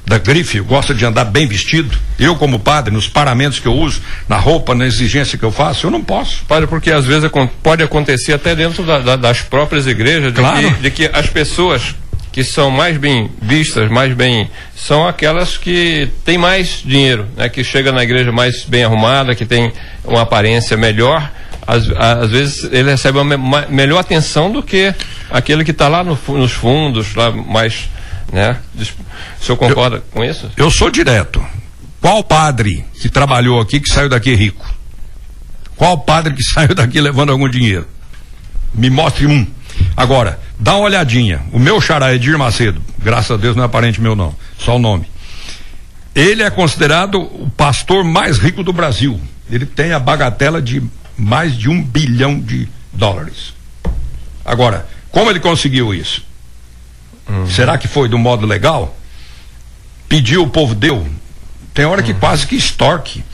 da grife, eu gosto de andar bem vestido. Eu, como padre, nos paramentos que eu uso, na roupa, na exigência que eu faço, eu não posso. Padre, porque às vezes pode acontecer até dentro da, da, das próprias igrejas, de, claro. que, de que as pessoas que são mais bem vistas, mais bem, são aquelas que têm mais dinheiro, né? Que chega na igreja mais bem arrumada, que tem uma aparência melhor às, às vezes ele recebe uma, uma melhor atenção do que aquele que está lá no, nos fundos, lá mais, né? O senhor concorda eu, com isso? Eu sou direto. Qual padre que trabalhou aqui que saiu daqui rico? Qual padre que saiu daqui levando algum dinheiro? Me mostre um. Agora, dá uma olhadinha. O meu xará Edir Macedo, graças a Deus não é parente meu não, só o nome. Ele é considerado o pastor mais rico do Brasil. Ele tem a bagatela de mais de um bilhão de dólares. Agora, como ele conseguiu isso? Uhum. Será que foi do modo legal? Pediu, o povo deu. Tem hora que uhum. quase que extorque.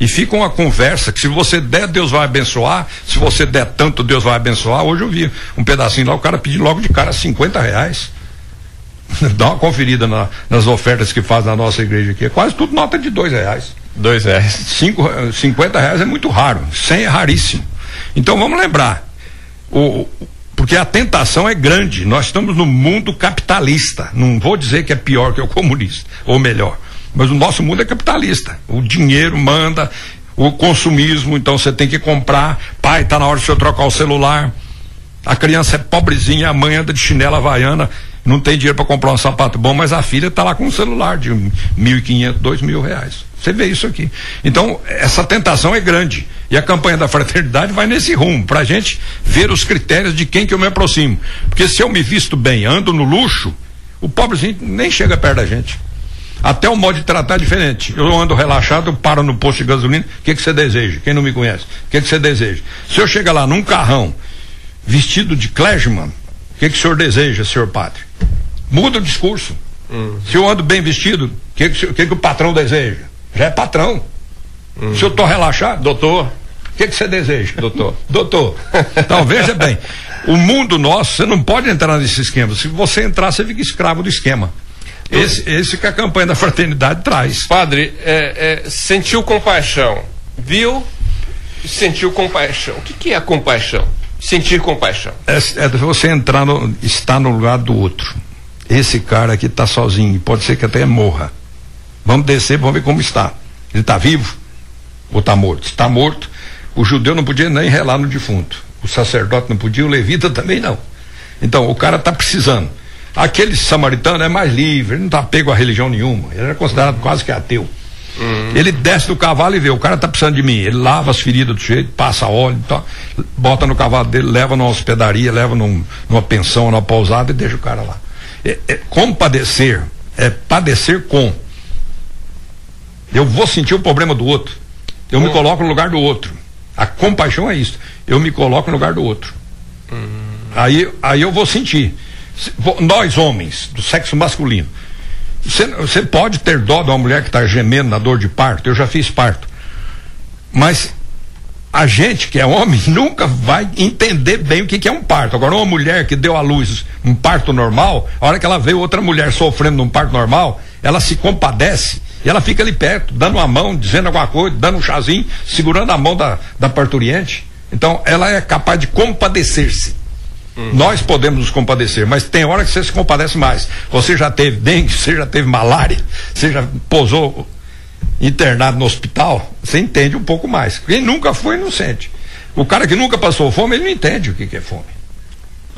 E fica uma conversa que se você der, Deus vai abençoar. Se você der tanto, Deus vai abençoar. Hoje eu vi um pedacinho lá, o cara pediu logo de cara 50 reais. Dá uma conferida na, nas ofertas que faz na nossa igreja aqui. É quase tudo nota de dois reais. Dois reais. Cinco, 50 reais é muito raro. 100 é raríssimo. Então vamos lembrar. O, porque a tentação é grande. Nós estamos no mundo capitalista. Não vou dizer que é pior que o comunista, ou melhor. Mas o nosso mundo é capitalista. O dinheiro manda, o consumismo, então você tem que comprar. Pai, está na hora de você trocar o celular. A criança é pobrezinha, a mãe anda de chinela havaiana, não tem dinheiro para comprar um sapato bom, mas a filha está lá com um celular de mil e quinhentos, dois mil reais. Você vê isso aqui. Então, essa tentação é grande. E a campanha da fraternidade vai nesse rumo, para a gente ver os critérios de quem que eu me aproximo. Porque se eu me visto bem, ando no luxo, o pobrezinho nem chega perto da gente. Até o modo de tratar é diferente. Eu ando relaxado, paro no posto de gasolina, o que, que você deseja? Quem não me conhece? O que, que você deseja? Se eu chegar lá num carrão, vestido de clergyman, o que, que o senhor deseja, senhor padre? Muda o discurso. Hum. Se eu ando bem vestido, o que, que, que, que o patrão deseja? Já é patrão. Hum. Se eu estou relaxado, doutor, o que, que você deseja? Doutor. doutor. Então, veja bem. O mundo nosso, você não pode entrar nesse esquema. Se você entrar, você fica escravo do esquema. Esse, esse que a campanha da fraternidade traz. Padre, é, é, sentiu compaixão, viu? Sentiu compaixão. O que, que é compaixão? Sentir compaixão. É, é você entrar no, estar no lugar do outro. Esse cara aqui está sozinho, pode ser que até morra. Vamos descer, vamos ver como está. Ele está vivo ou está morto? Se está morto, o judeu não podia nem relar no defunto. O sacerdote não podia, o levita também não. Então, o cara está precisando. Aquele samaritano é mais livre, ele não está pego a religião nenhuma. Ele era considerado uhum. quase que ateu. Uhum. Ele desce do cavalo e vê, o cara está precisando de mim. Ele lava as feridas do jeito, passa óleo, tá, bota no cavalo dele, leva numa hospedaria, leva num, numa pensão, numa pousada e deixa o cara lá. É, é, compadecer é padecer com. Eu vou sentir o problema do outro. Eu me coloco no lugar do outro. A compaixão é isso. Eu me coloco no lugar do outro. Uhum. Aí, aí eu vou sentir nós homens, do sexo masculino, você, você pode ter dó de uma mulher que está gemendo na dor de parto, eu já fiz parto. Mas a gente que é homem nunca vai entender bem o que, que, é um parto. Agora, uma mulher que deu à luz um parto normal, a hora que ela vê outra mulher sofrendo num parto normal, ela se compadece e ela fica ali perto, dando uma mão, dizendo alguma coisa, dando um chazinho, segurando a mão da, da parturiente. Então, ela é capaz de compadecer-se. Uhum. Nós podemos nos compadecer, mas tem hora que você se compadece mais. Você já teve dengue, você já teve malária, você já posou internado no hospital, você entende um pouco mais. Quem nunca foi não sente. O cara que nunca passou fome, ele não entende o que, que é fome.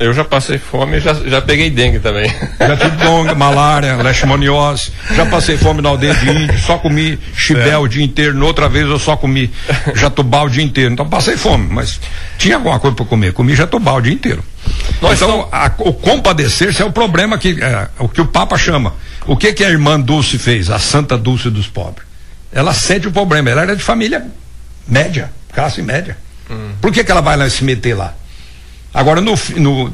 Eu já passei fome e já, já peguei dengue também. Já tive dengue, malária, leishmaniose, já passei fome na aldeia de índio, só comi chibé é. o dia inteiro, na outra vez eu só comi jatobá o dia inteiro. Então passei fome, mas tinha alguma coisa para comer, comi jatobá o dia inteiro. Nós então, a, o compadecer-se é o problema que é, o que o Papa chama. O que que a irmã Dulce fez, a Santa Dulce dos pobres? Ela sente o problema, ela era de família média, classe média. Hum. Por que que ela vai lá se meter lá? Agora, no, no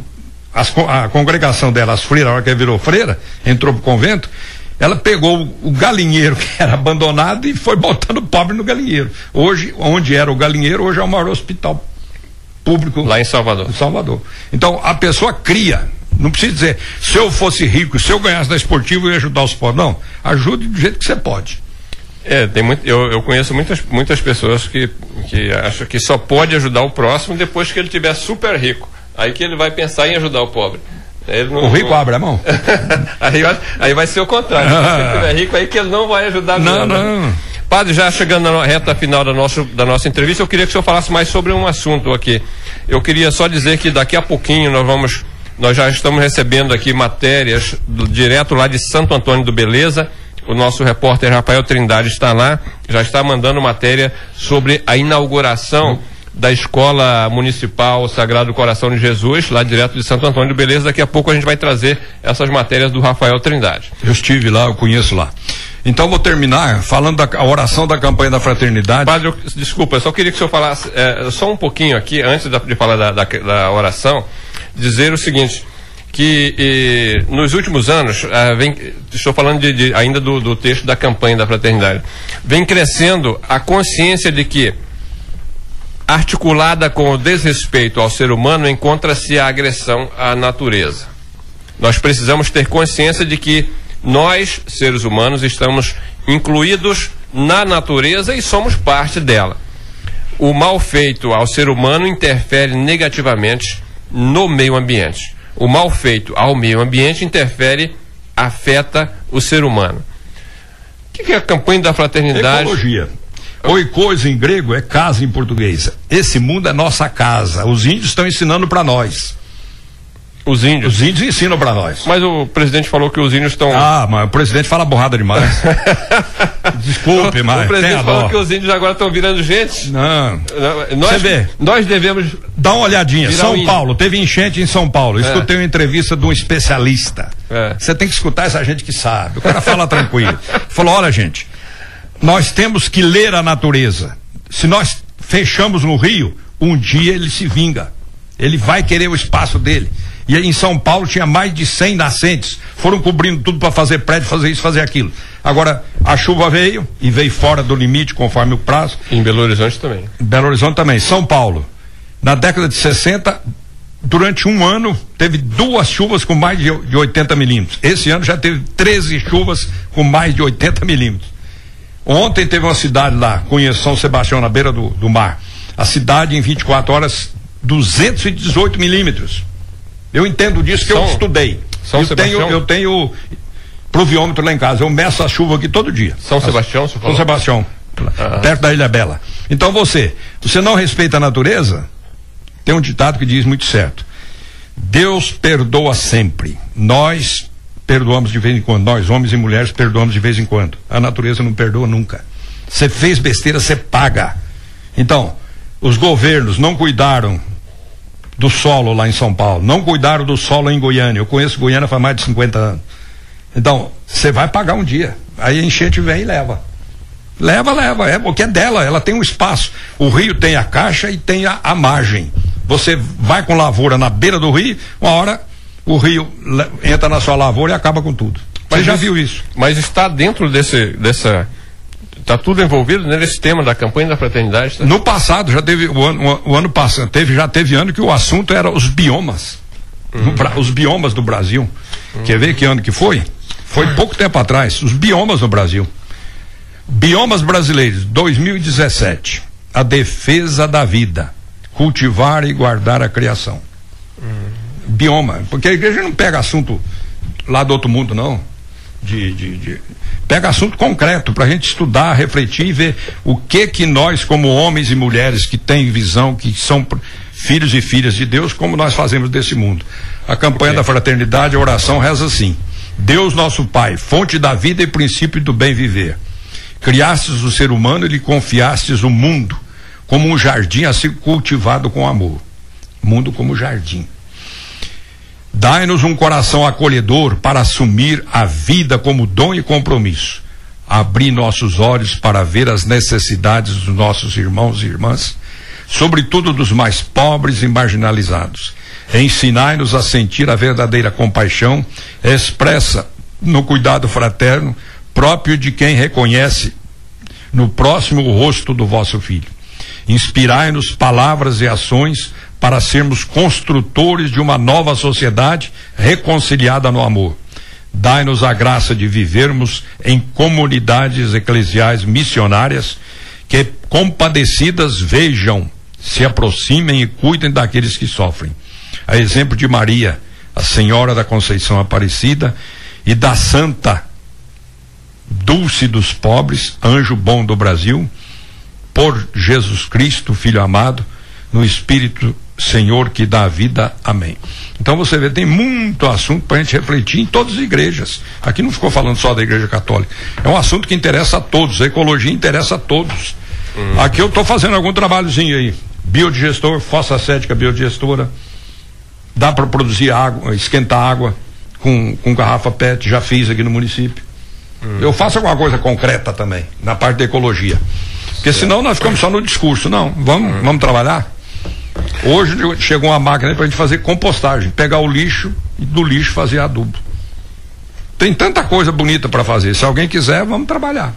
as, a congregação dela, as freiras, a hora que ela virou freira, entrou pro convento, ela pegou o, galinheiro que era abandonado e foi botando pobre no galinheiro. Hoje, onde era o galinheiro, hoje é o maior hospital público. Lá em Salvador. Em Salvador. Então, a pessoa cria. Não precisa dizer, se eu fosse rico, se eu ganhasse da esportiva, eu ia ajudar os pobres. Não. Ajude do jeito que você pode. É, tem muito, eu, eu conheço muitas, muitas pessoas que, que acham que só pode ajudar o próximo depois que ele tiver super rico. Aí que ele vai pensar em ajudar o pobre. Não, o rico não... abre a mão. aí, aí vai ser o contrário. Se ele tiver rico, aí que ele não vai ajudar Não, não. Padre, já chegando na reta final da, nosso, da nossa entrevista, eu queria que o senhor falasse mais sobre um assunto aqui. Eu queria só dizer que daqui a pouquinho nós vamos, nós já estamos recebendo aqui matérias do, direto lá de Santo Antônio do Beleza o nosso repórter Rafael Trindade está lá, já está mandando matéria sobre a inauguração da Escola Municipal Sagrado Coração de Jesus, lá direto de Santo Antônio de Beleza. Daqui a pouco a gente vai trazer essas matérias do Rafael Trindade. Eu estive lá, eu conheço lá. Então vou terminar falando da oração da campanha da fraternidade. Padre, eu, desculpa, eu só queria que o senhor falasse é, só um pouquinho aqui, antes de falar da, da, da oração, dizer o seguinte que eh, nos últimos anos, ah, vem, estou falando de, de, ainda do, do texto da campanha da fraternidade, vem crescendo a consciência de que, articulada com o desrespeito ao ser humano, encontra-se a agressão à natureza. Nós precisamos ter consciência de que nós, seres humanos, estamos incluídos na natureza e somos parte dela. O mal feito ao ser humano interfere negativamente no meio ambiente o mal feito ao meio ambiente interfere, afeta o ser humano. O que, que é a campanha da fraternidade? Ecologia. Oikois em grego é casa em português. Esse mundo é nossa casa. Os índios estão ensinando para nós. Os índios. Os índios ensinam para nós. Mas o presidente falou que os índios estão. Ah, mas o presidente fala borrada demais. Desculpe, mas. O presidente falou que os índios agora estão virando gente. Não. Nós, Você vê. Nós devemos. Dá uma olhadinha. São Paulo, teve enchente em São Paulo. É. Escutei uma entrevista de um especialista. É. Você é. tem que escutar essa gente que sabe. O cara fala tranquilo. Falou: olha, gente, nós temos que ler a natureza. Se nós fechamos no rio, um dia ele se vinga. Ele vai querer o espaço dele. E em São Paulo tinha mais de 100 nascentes. Foram cobrindo tudo para fazer prédio, fazer isso, fazer aquilo. Agora, a chuva veio e veio fora do limite, conforme o prazo. Em Belo Horizonte também. Belo Horizonte também. São Paulo. Na década de 60, durante um ano, teve duas chuvas com mais de, de 80 milímetros. Esse ano já teve 13 chuvas com mais de 80 milímetros. Ontem teve uma cidade lá, conheço São Sebastião, na beira do, do mar. A cidade, em 24 horas, 218 milímetros. Eu entendo disso que São, eu estudei. São eu Sebastião? tenho, eu tenho pluviômetro lá em casa. Eu meço a chuva aqui todo dia. São Sebastião, São falou? Sebastião, ah. perto da Ilha Bela. Então você, você não respeita a natureza? Tem um ditado que diz muito certo. Deus perdoa sempre. Nós perdoamos de vez em quando. Nós, homens e mulheres, perdoamos de vez em quando. A natureza não perdoa nunca. Você fez besteira, você paga. Então, os governos não cuidaram do solo lá em São Paulo, não cuidaram do solo em Goiânia. Eu conheço Goiânia faz mais de 50 anos. Então, você vai pagar um dia. Aí a enchente vem e leva. Leva, leva, é porque é dela, ela tem um espaço. O rio tem a caixa e tem a, a margem. Você vai com lavoura na beira do rio, uma hora o rio entra na sua lavoura e acaba com tudo. Mas Você já viu isso? Mas está dentro desse, dessa Está tudo envolvido nesse tema da campanha da fraternidade? Tá? No passado, já teve, o ano, o, ano passado, teve, já teve ano que o assunto era os biomas. Uhum. Os biomas do Brasil. Uhum. Quer ver que ano que foi? Foi pouco tempo atrás. Os biomas no Brasil. Biomas brasileiros, 2017. A defesa da vida. Cultivar e guardar a criação. Uhum. Bioma. Porque a igreja não pega assunto lá do outro mundo, não. De, de, de pega assunto concreto para a gente estudar, refletir e ver o que que nós, como homens e mulheres que têm visão, que são filhos e filhas de Deus, como nós fazemos desse mundo. A campanha da fraternidade, a oração reza assim: Deus nosso Pai, fonte da vida e princípio do bem viver. Criastes o ser humano e lhe confiastes o mundo como um jardim a ser cultivado com amor. Mundo como jardim. Dai-nos um coração acolhedor para assumir a vida como dom e compromisso. Abri nossos olhos para ver as necessidades dos nossos irmãos e irmãs, sobretudo dos mais pobres e marginalizados. Ensinai-nos a sentir a verdadeira compaixão expressa no cuidado fraterno próprio de quem reconhece no próximo o rosto do vosso filho. Inspirai-nos palavras e ações para sermos construtores de uma nova sociedade reconciliada no amor. Dai-nos a graça de vivermos em comunidades eclesiais missionárias que, compadecidas, vejam, se aproximem e cuidem daqueles que sofrem. A exemplo de Maria, a Senhora da Conceição Aparecida, e da Santa Dulce dos Pobres, anjo bom do Brasil, por Jesus Cristo, Filho amado, no Espírito Senhor que dá a vida. Amém. Então você vê, tem muito assunto para a gente refletir em todas as igrejas. Aqui não ficou falando só da igreja católica. É um assunto que interessa a todos. A ecologia interessa a todos. Hum. Aqui eu estou fazendo algum trabalhozinho aí. Biodigestor, fossa cética biodigestora. Dá para produzir água, esquentar água com, com garrafa PET, já fiz aqui no município. Hum. Eu faço alguma coisa concreta também, na parte da ecologia. Porque senão nós ficamos só no discurso. Não, vamos, hum. vamos trabalhar. Hoje chegou uma máquina para a gente fazer compostagem, pegar o lixo e do lixo fazer adubo. Tem tanta coisa bonita para fazer. Se alguém quiser, vamos trabalhar.